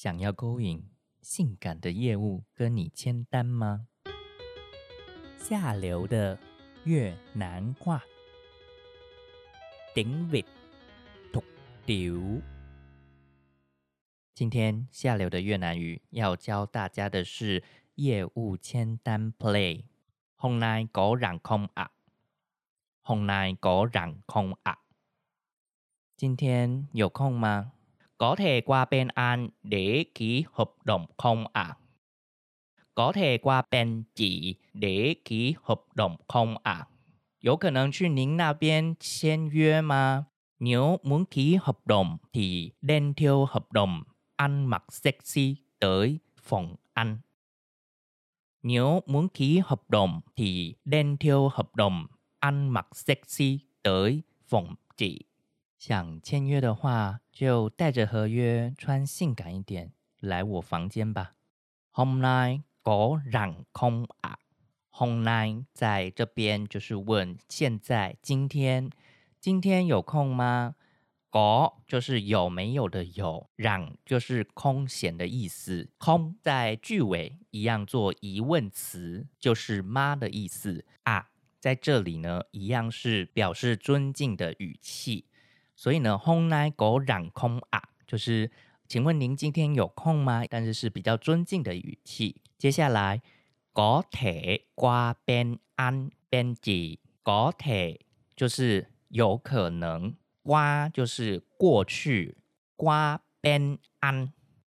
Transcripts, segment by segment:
想要勾引性感的业务跟你签单吗？下流的越南话，顶尾土丢。今天下流的越南语要教大家的是业务签单 play。hôm nay có rảnh không ạ? hôm nay có rảnh không ạ? 今天有空吗？có thể qua bên anh để ký hợp đồng không ạ? có thể qua bên chị để ký hợp đồng không ạ? 有可能去您那边签约吗？nếu muốn ký hợp đồng thì đem theo hợp đồng ăn mặc sexy tới phòng anh. Nếu muốn ký hợp đồng thì đem theo hợp đồng ăn mặc sexy tới phòng chị. 想签约的话，就带着合约，穿性感一点来我房间吧。Hôm nay có rảnh không ạ? Hôm nay 在这边就是问现在今天，今天有空吗？có 就是有没有的有让就是空闲的意思。空在句尾一样做疑问词，就是吗的意思啊。在这里呢，一样是表示尊敬的语气。所以呢，hôm nay có rảnh không ạ？就是请问您今天有空吗？但是是比较尊敬的语气。接下来，có thể qua bên anh bên chị，có thể 就是有可能。qua 就是过去，qua bên anh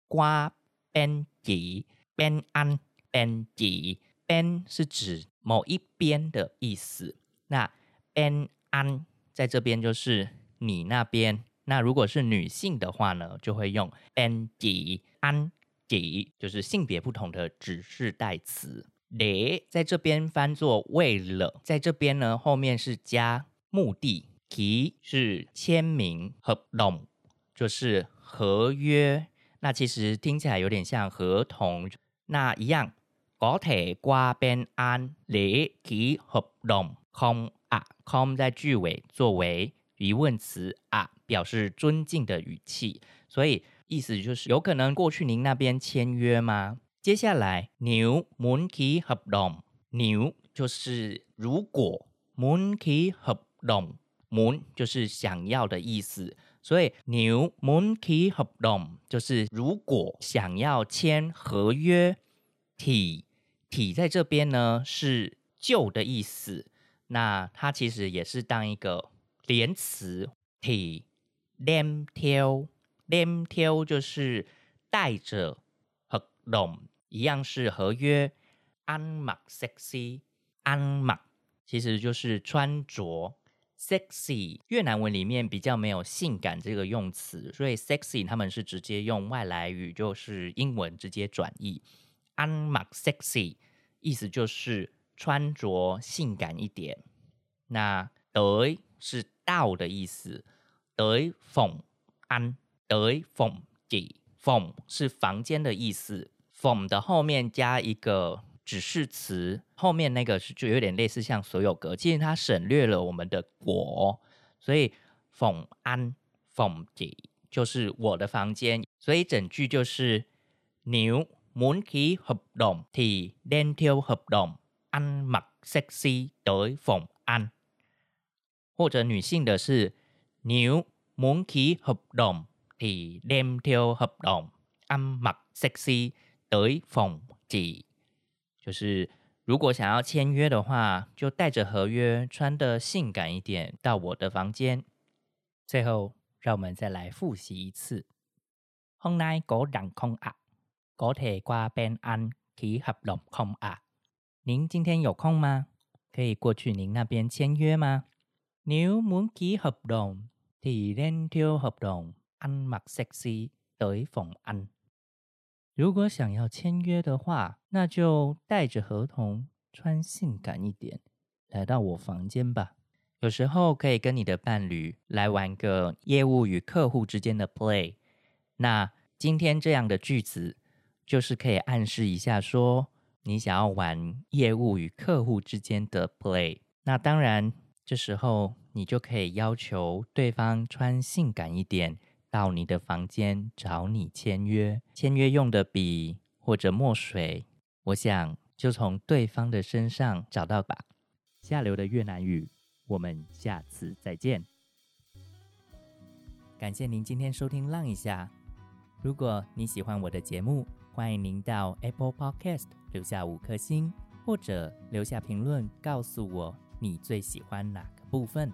qua bên chị bên anh bên chị bên 是指某一边的意思。那边安在这边就是你那边。那如果是女性的话呢，就会用 anh chị，就是性别不同的指示代词。để 在这边翻作为了，在这边呢后面是加目的。ký 是签名，合同就是合约。那其实听起来有点像合同。那一样，có thể qua bên anh để ký hợp đồng không ạ？không 在句尾作为疑问词啊，表示尊敬的语气。所以意思就是有可能过去您那边签约吗？接下来，nếu muốn ký hợp đồng，nếu 就是如果，muốn ký hợp đồng。muốn 就是想要的意思，所以 nếu muốn ký hợp đồng 就是如果想要签合约。thì thì 在这边呢是旧的意思，那它其实也是当一个连词。thì đem theo đem theo 就是带着合同，一样是合约。ăn mặc sexy ăn mặc 其实就是穿着。sexy 越南文里面比较没有性感这个用词，所以 sexy 他们是直接用外来语，就是英文直接转译。ăn mặc sexy 意思就是穿着性感一点。那 tới 是到的意思，tới phòng ăn，tới phòng chị，phòng 是房间的意思，phòng 的后面加一个。指示词后面那个是就有点类似像所有格，其实它省略了我们的我，所以 phòng ăn phòng chị 就是我的房间，所以整句就是 nếu muốn ký hợp đồng thì đem theo hợp đồng ăn mặc sexy tới phòng ăn，或者女性的是 nếu muốn ký hợp đồng thì đem theo hợp đồng ăn mặc sexy tới phòng chị。就是如果想要签约的话，就带着合约，穿的性感一点到我的房间。最后，让我们再来复习一次。hôm nay có rảnh không ạ? có thể qua bên anh ký hợp đồng không ạ? 您今天有空吗？可以过去您那边签约吗？Nếu muốn ký hợp đồng thì đem theo hợp đồng ăn mặc sexy tới phòng anh。如果想要签约的话，那就带着合同，穿性感一点，来到我房间吧。有时候可以跟你的伴侣来玩个业务与客户之间的 play。那今天这样的句子，就是可以暗示一下，说你想要玩业务与客户之间的 play。那当然，这时候你就可以要求对方穿性感一点。到你的房间找你签约，签约用的笔或者墨水，我想就从对方的身上找到吧。下流的越南语，我们下次再见。感谢您今天收听《浪一下》。如果你喜欢我的节目，欢迎您到 Apple Podcast 留下五颗星，或者留下评论告诉我你最喜欢哪个部分。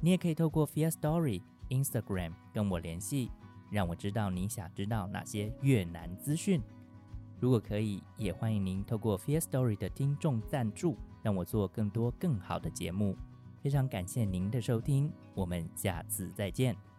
你也可以透过 Fear Story Instagram 跟我联系，让我知道你想知道哪些越南资讯。如果可以，也欢迎您透过 Fear Story 的听众赞助，让我做更多更好的节目。非常感谢您的收听，我们下次再见。